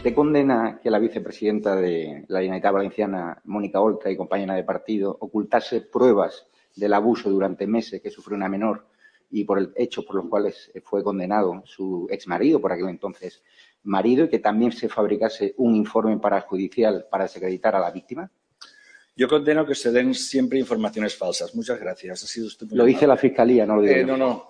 usted condena que la vicepresidenta de la Generalitat Valenciana, Mónica Oltra, y compañera de partido, ocultase pruebas del abuso durante meses que sufrió una menor y por el hecho por los cuales fue condenado su exmarido, por aquel entonces marido, y que también se fabricase un informe parajudicial para desacreditar a la víctima? Yo condeno que se den siempre informaciones falsas. Muchas gracias. Ha sido usted muy Lo dice la Fiscalía, no lo digo Eh, no, no.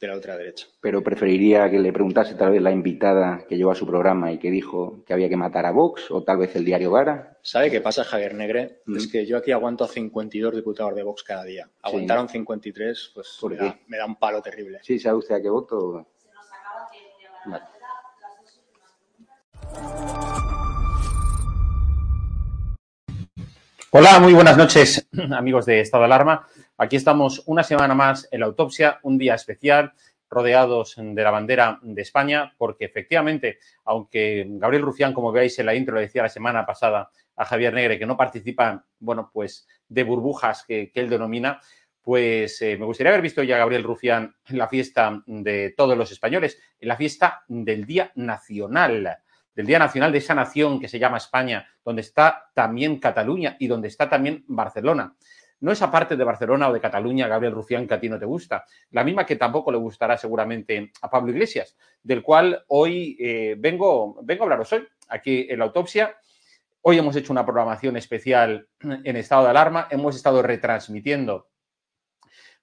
de la ultraderecha. Pero preferiría que le preguntase tal vez la invitada que llevó a su programa y que dijo que había que matar a Vox o tal vez el diario Gara. ¿Sabe qué pasa, Javier Negre? Mm. Es que yo aquí aguanto a 52 diputados de Vox cada día. Aguantaron 53, pues ¿Por me da, me da un palo terrible. ¿Sí sabe usted a qué voto? Vale. Hola, muy buenas noches, amigos de Estado de Alarma. Aquí estamos una semana más en la autopsia, un día especial, rodeados de la bandera de España, porque efectivamente, aunque Gabriel Rufián, como veis en la intro, le decía la semana pasada a Javier Negre que no participa, bueno, pues de burbujas que, que él denomina, pues eh, me gustaría haber visto ya a Gabriel Rufián en la fiesta de todos los españoles, en la fiesta del Día Nacional del Día Nacional de esa nación que se llama España, donde está también Cataluña y donde está también Barcelona. No esa parte de Barcelona o de Cataluña, Gabriel Rufián, que a ti no te gusta, la misma que tampoco le gustará seguramente a Pablo Iglesias, del cual hoy eh, vengo, vengo a hablaros hoy, aquí en la autopsia. Hoy hemos hecho una programación especial en estado de alarma, hemos estado retransmitiendo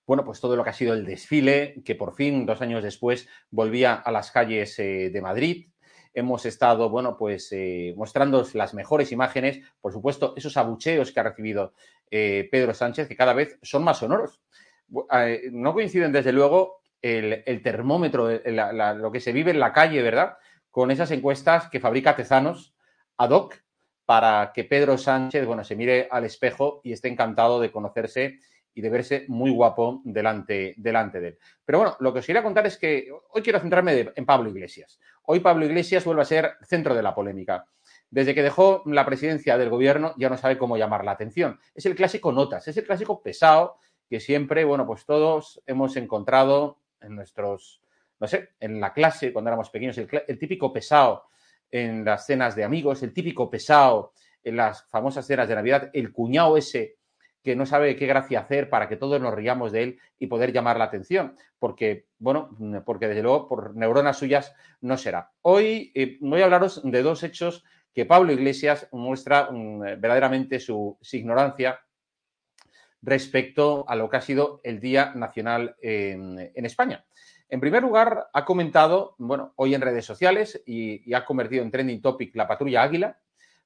bueno, pues todo lo que ha sido el desfile, que por fin, dos años después, volvía a las calles eh, de Madrid, hemos estado, bueno, pues eh, mostrando las mejores imágenes, por supuesto, esos abucheos que ha recibido eh, Pedro Sánchez, que cada vez son más sonoros. Eh, no coinciden, desde luego, el, termómetro, la- lo que se vive en la calle, ¿verdad? Con esas encuestas que fabrica Tezanos ad hoc para que Pedro Sánchez, bueno, se mire al espejo y esté encantado de conocerse y de verse muy guapo delante, delante de él. Pero bueno, lo que os quería contar es que hoy quiero centrarme en Pablo Iglesias. Hoy Pablo Iglesias vuelve a ser centro de la polémica. Desde que dejó la presidencia del gobierno ya no sabe cómo llamar la atención. Es el clásico notas, es el clásico pesado que siempre, bueno, pues todos hemos encontrado en nuestros, no sé, en la clase cuando éramos pequeños, el, el típico pesado en las cenas de amigos, el típico pesado en las famosas cenas de Navidad, el cuñado ese que no sabe qué gracia hacer para que todos nos riamos de él y poder llamar la atención, porque, bueno, porque desde luego por neuronas suyas no será. Hoy eh, voy a hablaros de dos hechos que Pablo Iglesias muestra mm, verdaderamente su, ignorancia respecto a lo que ha sido el Día Nacional en, España. En primer lugar, ha comentado, bueno, hoy en redes sociales y, y ha convertido en trending topic la patrulla Águila,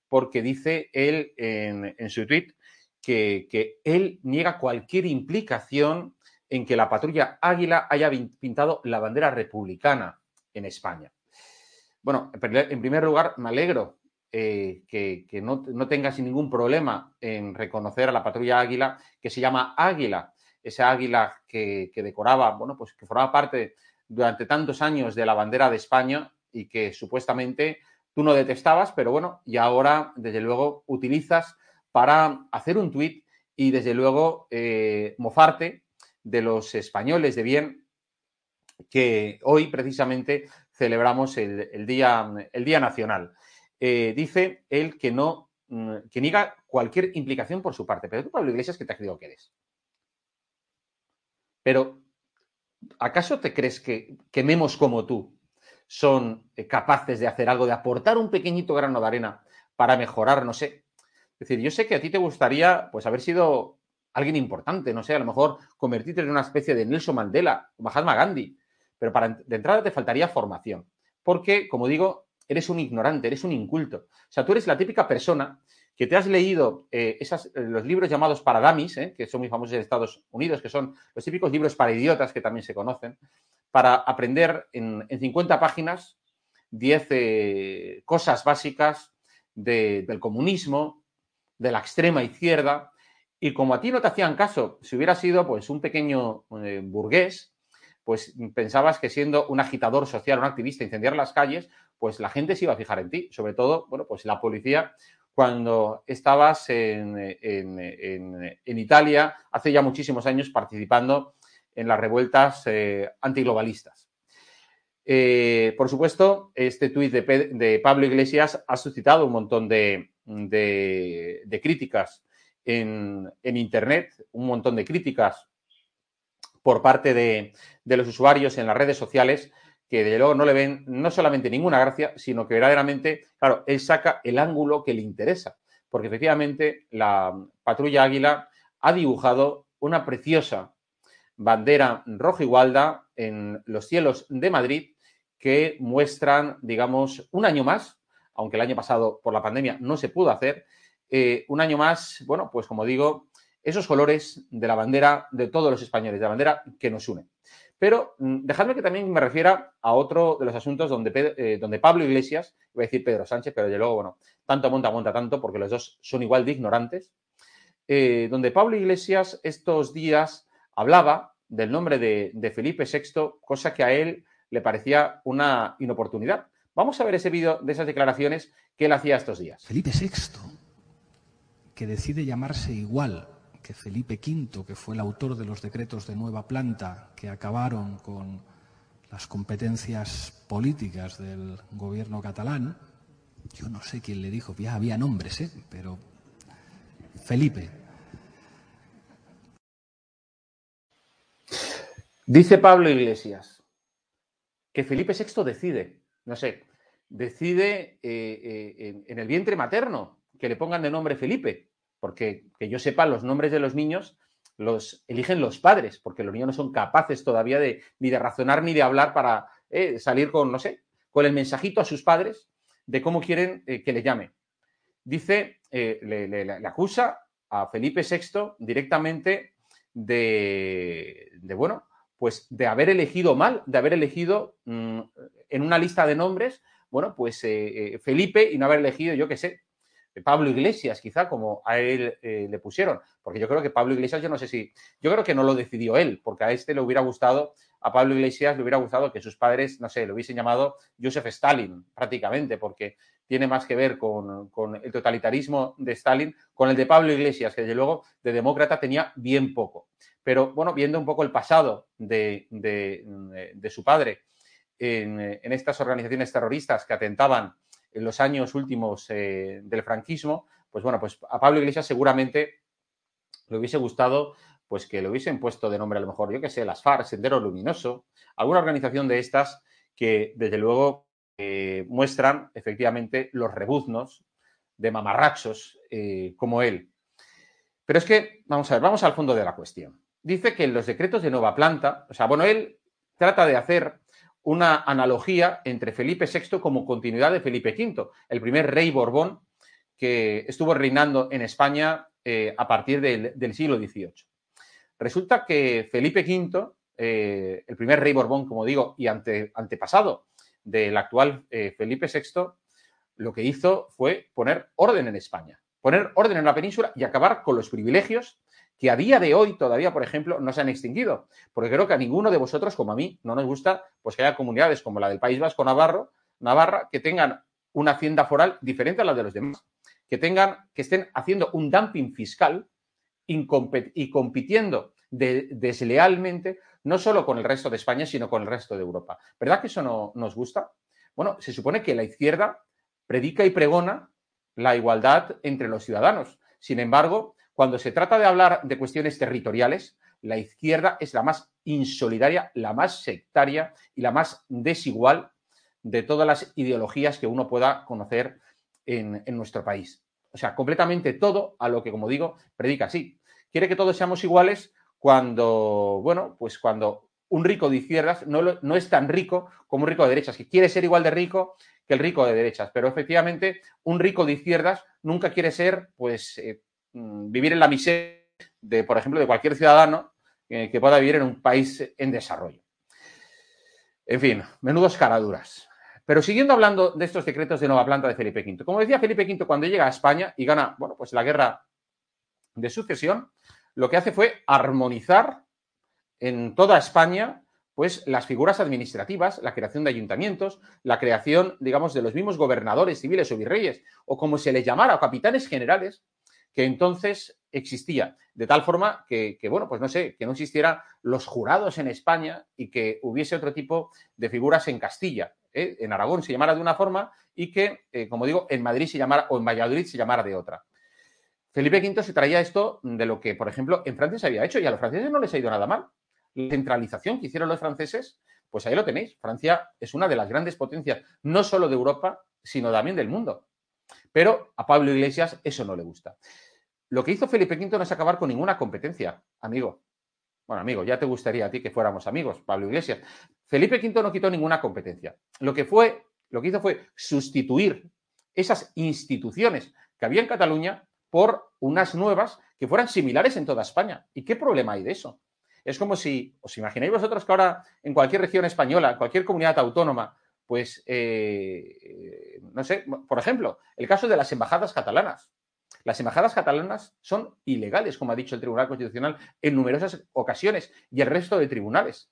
porque dice él en, en su tweet que, él niega cualquier implicación en que la patrulla Águila haya pintado la bandera republicana en España. Bueno, en primer- lugar, me alegro eh, que, no, no tenga sin ningún problema en reconocer a la patrulla Águila, que se llama Águila, esa águila que, que decoraba, bueno, pues que formaba parte durante tantos años de la bandera de España y que supuestamente tú no detestabas, pero bueno, y ahora, desde luego, utilizas para hacer un tuit y, desde luego, eh, mofarte de los españoles de bien que hoy precisamente celebramos el, día, el día Nacional. Eh, dice él que no, mm, que niega cualquier implicación por su parte. Pero tú, Pablo Iglesias, ¿qué te has creído que eres? Pero, ¿acaso te crees que, que memos como tú son eh, capaces de hacer algo, de aportar un pequeñito grano de arena para mejorar, no sé? Es decir, yo sé que a ti te gustaría, pues, haber sido alguien importante, no sé, a lo mejor convertirte en una especie de Nelson Mandela o Mahatma Gandhi, pero para, de entrada te faltaría formación, porque, como digo, eres un ignorante, eres un inculto. O sea, tú eres la típica persona que te has leído eh, eh, los libros llamados para dummies, eh, que son muy famosos en Estados Unidos, que son los típicos libros para idiotas que también se conocen, para aprender en, en 50 páginas 10 eh, cosas básicas de- del comunismo, de la extrema izquierda, y como a ti no te hacían caso, si hubiera sido pues un pequeño eh, burgués, pues pensabas que siendo un agitador social, un activista, incendiar las calles, pues la gente se iba a fijar en ti, sobre todo, bueno, pues la policía cuando estabas en, Italia hace ya muchísimos años participando en las revueltas eh, antiglobalistas. Eh, por supuesto, este tuit de, Pablo Iglesias ha suscitado un montón de, críticas en, Internet, un montón de críticas por parte de, los usuarios en las redes sociales que de luego no le ven no solamente ninguna gracia, sino que verdaderamente, claro, él saca el ángulo que le interesa, porque efectivamente la patrulla Águila ha dibujado una preciosa bandera roja igualda en los cielos de Madrid que muestran, digamos, un año más, aunque el año pasado por la pandemia no se pudo hacer, eh, un año más, bueno, pues como digo, esos colores de la bandera de todos los españoles, de la bandera que nos une. Pero mm, dejadme que también me refiera a otro de los asuntos donde, eh, donde Pablo Iglesias, voy a decir Pedro Sánchez, pero de luego, bueno, tanto monta, monta tanto, porque los dos son igual de ignorantes, eh, donde Pablo Iglesias estos días hablaba del nombre de, de, Felipe VI, cosa que a él le parecía una inoportunidad. Vamos a ver ese vídeo de esas declaraciones que él hacía estos días. Felipe VI, que decide llamarse igual que Felipe V, que fue el autor de los decretos de nueva planta que acabaron con las competencias políticas del gobierno catalán, yo no sé quién le dijo, ya había nombres, ¿eh? pero Felipe. Dice Pablo Iglesias que Felipe VI decide, no sé, decide eh, eh, en el vientre materno que le pongan de nombre Felipe porque que yo sepa, los nombres de los niños los eligen los padres, porque los niños no son capaces todavía de ni de razonar ni de hablar para eh, salir con, no sé, con el mensajito a sus padres de cómo quieren que le llame. Dice, le, acusa a Felipe VI directamente de, bueno, pues de haber elegido mal, de haber elegido mm, en una lista de nombres, bueno, pues Felipe y no haber elegido, yo qué sé, Pablo Iglesias, quizá, como a él eh, le pusieron. Porque yo creo que Pablo Iglesias, yo no sé si, yo creo que no lo decidió él, porque a este le hubiera gustado, a Pablo Iglesias le hubiera gustado que sus padres, no sé, lo hubiesen llamado Joseph Stalin, prácticamente, porque tiene más que ver con, el totalitarismo de Stalin, con el de Pablo Iglesias, que desde luego de demócrata tenía bien poco. Pero bueno, viendo un poco el pasado de, su padre en, en estas organizaciones terroristas que atentaban en los años últimos eh, del franquismo, pues bueno, pues a Pablo Iglesias seguramente le hubiese gustado pues que le hubiesen puesto de nombre a lo mejor, yo que sé, las FARC, Sendero Luminoso, alguna organización de estas que desde luego eh, muestran efectivamente los rebuznos de mamarrachos eh, como él. Pero es que, vamos a ver, vamos al fondo de la cuestión. Dice que en los decretos de nueva planta, o sea, bueno, él trata de hacer una analogía entre Felipe VI como continuidad de Felipe V, el primer rey Borbón que estuvo reinando en España eh, a partir del, siglo XVIII. Resulta que Felipe V, eh, el primer rey Borbón, como digo, y antepasado del actual eh, Felipe VI, lo que hizo fue poner orden en España, poner orden en la península y acabar con los privilegios que a día de hoy todavía, por ejemplo, no se han extinguido. Porque creo que a ninguno de vosotros, como a mí, no nos gusta pues que haya comunidades como la del País Vasco Navarra, que tengan una hacienda foral diferente a la de los demás, que tengan, que estén haciendo un dumping fiscal y compitiendo deslealmente, no solo con el resto de España, sino con el resto de Europa. ¿Verdad que eso no nos gusta? Bueno, se supone que la izquierda predica y pregona la igualdad entre los ciudadanos. Sin embargo, cuando se trata de hablar de cuestiones territoriales, la izquierda es la más insolidaria, la más sectaria y la más desigual de todas las ideologías que uno pueda conocer en, nuestro país. O sea, completamente todo a lo que, como digo, predica así. Quiere que todos seamos iguales cuando, bueno, pues cuando un rico de izquierdas no, es tan rico como un rico de derechas, que quiere ser igual de rico que el rico de derechas. Pero efectivamente, un rico de izquierdas nunca quiere ser, pues, eh, vivir en la miseria de, por ejemplo, de cualquier ciudadano eh, que pueda vivir en un país en desarrollo. En fin, menudos caraduras. Pero siguiendo hablando de estos decretos de nueva planta de Felipe V, como decía Felipe V, cuando llega a España y gana, bueno, pues la guerra de sucesión, lo que hace fue armonizar en toda España pues las figuras administrativas, la creación de ayuntamientos, la creación, digamos, de los mismos gobernadores civiles o virreyes, o como se les llamara, o capitanes generales, que entonces existía. De tal forma que, bueno, pues no sé, que no existieran los jurados en España y que hubiese otro tipo de figuras en Castilla. ¿eh? En Aragón se llamara de una forma y que, eh, como digo, en Madrid se llamara, o en Valladolid se llamara de otra. Felipe V se traía esto de lo que, por ejemplo, en Francia se había hecho y a los franceses no les ha ido nada mal la centralización que hicieron los franceses, pues ahí lo tenéis. Francia es una de las grandes potencias, no solo de Europa, sino también del mundo. Pero a Pablo Iglesias eso no le gusta. Lo que hizo Felipe V no es acabar con ninguna competencia, amigo. Bueno, amigo, ya te gustaría a ti que fuéramos amigos, Pablo Iglesias. Felipe V no quitó ninguna competencia. Lo que fue, lo que hizo fue sustituir esas instituciones que había en Cataluña por unas nuevas que fueran similares en toda España. ¿Y qué problema hay de eso? Es como si, os imagináis vosotros que ahora en cualquier región española, cualquier comunidad autónoma, pues, eh, no sé, por ejemplo, el caso de las embajadas catalanas. Las embajadas catalanas son ilegales, como ha dicho el Tribunal Constitucional en numerosas ocasiones y el resto de tribunales.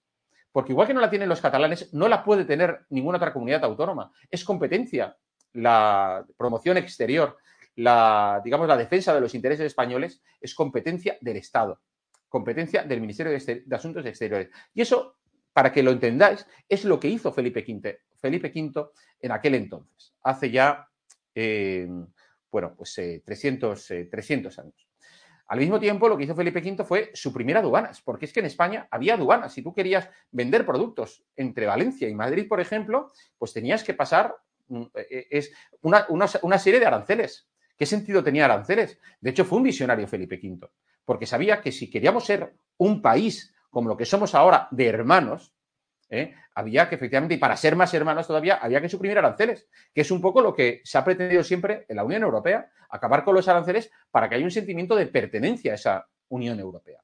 Porque igual que no la tienen los catalanes, no la puede tener ninguna otra comunidad autónoma. Es competencia la promoción exterior, la, digamos, la defensa de los intereses españoles es competencia del Estado competencia del Ministerio de, Asuntos Exteriores. Y eso, para que lo entendáis, es lo que hizo Felipe V, Felipe V en aquel entonces, hace ya, eh, bueno, pues 300, eh, 300 eh, años. Al mismo tiempo, lo que hizo Felipe V fue suprimir aduanas, porque es que en España había aduanas. Si tú querías vender productos entre Valencia y Madrid, por ejemplo, pues tenías que pasar mm, es una, una serie de aranceles. ¿Qué sentido tenía aranceles? De hecho, fue un visionario Felipe V porque sabía que si queríamos ser un país como lo que somos ahora de hermanos, ¿eh? había que efectivamente, y para ser más hermanos todavía, había que suprimir aranceles, que es un poco lo que se ha pretendido siempre en la Unión Europea, acabar con los aranceles para que haya un sentimiento de pertenencia a esa Unión Europea.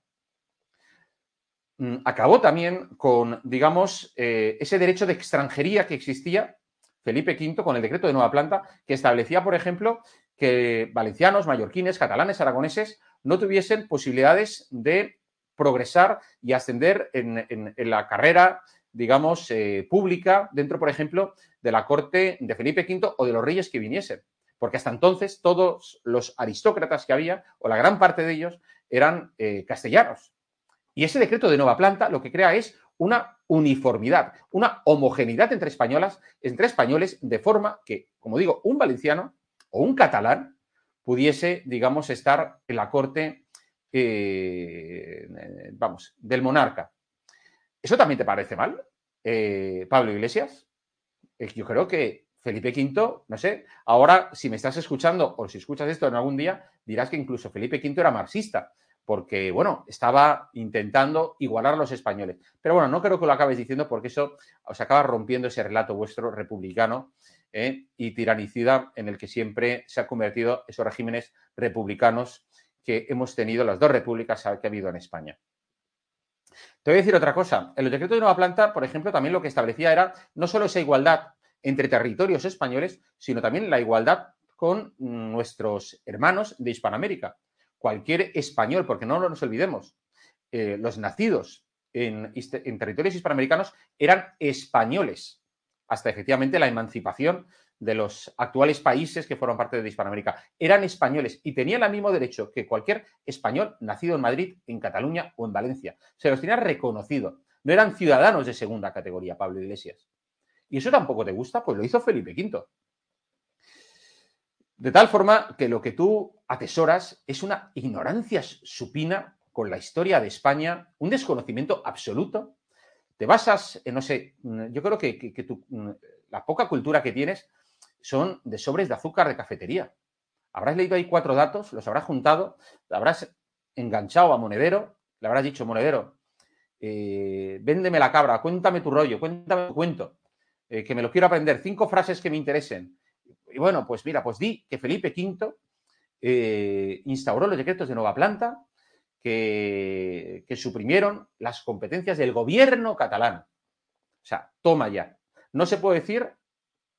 Mm, acabó también con, digamos, eh, ese derecho de extranjería que existía Felipe V con el decreto de nueva planta, que establecía, por ejemplo, que valencianos, mallorquines, catalanes, aragoneses no tuviesen posibilidades de progresar y ascender en, la carrera, digamos, eh, pública dentro, por ejemplo, de la corte de Felipe V o de los reyes que viniesen. Porque hasta entonces todos los aristócratas que había, o la gran parte de ellos, eran eh, castellanos. Y ese decreto de nueva planta lo que crea es una uniformidad, una homogeneidad entre españolas, entre españoles, de forma que, como digo, un valenciano o un catalán pudiese, digamos, estar en la corte, eh, vamos, del monarca. ¿Eso también te parece mal, eh, Pablo Iglesias? Eh, yo creo que Felipe V, no sé, ahora si me estás escuchando o si escuchas esto en algún día, dirás que incluso Felipe V era marxista, porque, bueno, estaba intentando igualar a los españoles. Pero bueno, no creo que lo acabes diciendo porque eso os acaba rompiendo ese relato vuestro republicano ¿eh? y tiranicida en el que siempre se han convertido esos regímenes republicanos que hemos tenido, las dos repúblicas que ha habido en España. Te voy a decir otra cosa. En el decreto de Nueva Planta, por ejemplo, también lo que establecía era no solo esa igualdad entre territorios españoles, sino también la igualdad con nuestros hermanos de Hispanoamérica. Cualquier español, porque no nos olvidemos, eh, los nacidos en, territorios hispanoamericanos eran españoles hasta efectivamente la emancipación de los actuales países que fueron parte de Hispanoamérica. Eran españoles y tenían el mismo derecho que cualquier español nacido en Madrid, en Cataluña o en Valencia. Se los tenía reconocido. No eran ciudadanos de segunda categoría, Pablo Iglesias. ¿Y eso tampoco te gusta? Pues lo hizo Felipe V. De tal forma que lo que tú atesoras es una ignorancia supina con la historia de España, un desconocimiento absoluto te basas, no sé, yo creo que, la poca cultura que tienes son de sobres de azúcar de cafetería. Habrás leído ahí cuatro datos, los habrás juntado, habrás enganchado a Monedero, le habrás dicho, Monedero, eh, véndeme la cabra, cuéntame tu rollo, cuéntame tu cuento, eh, que me lo quiero aprender, cinco frases que me interesen. Y bueno, pues mira, pues di que Felipe V eh, instauró los decretos de nueva planta, que, suprimieron las competencias del gobierno catalán. O sea, toma ya. No se puede decir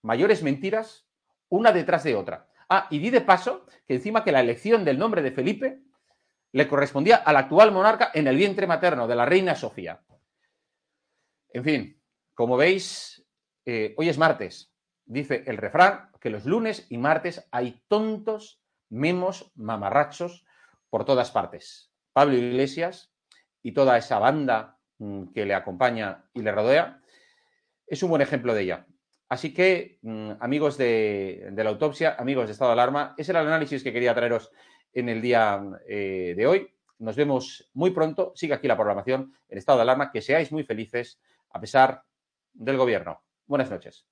mayores mentiras, una detrás de otra. Ah, y di de paso que encima que la elección del nombre de Felipe le correspondía al actual monarca en el vientre materno de la reina Sofía. En fin, como veis, eh, hoy es martes. Dice el refrán que los lunes y martes hay tontos, memos, mamarrachos por todas partes. Pablo Iglesias y toda esa banda mm, que le acompaña y le rodea es un buen ejemplo de ella. Así que, mm, amigos de, la autopsia, amigos de estado de alarma, ese era el análisis que quería traeros en el día eh, de hoy. Nos vemos muy pronto. Sigue aquí la programación en estado de alarma. Que seáis muy felices a pesar del gobierno. Buenas noches.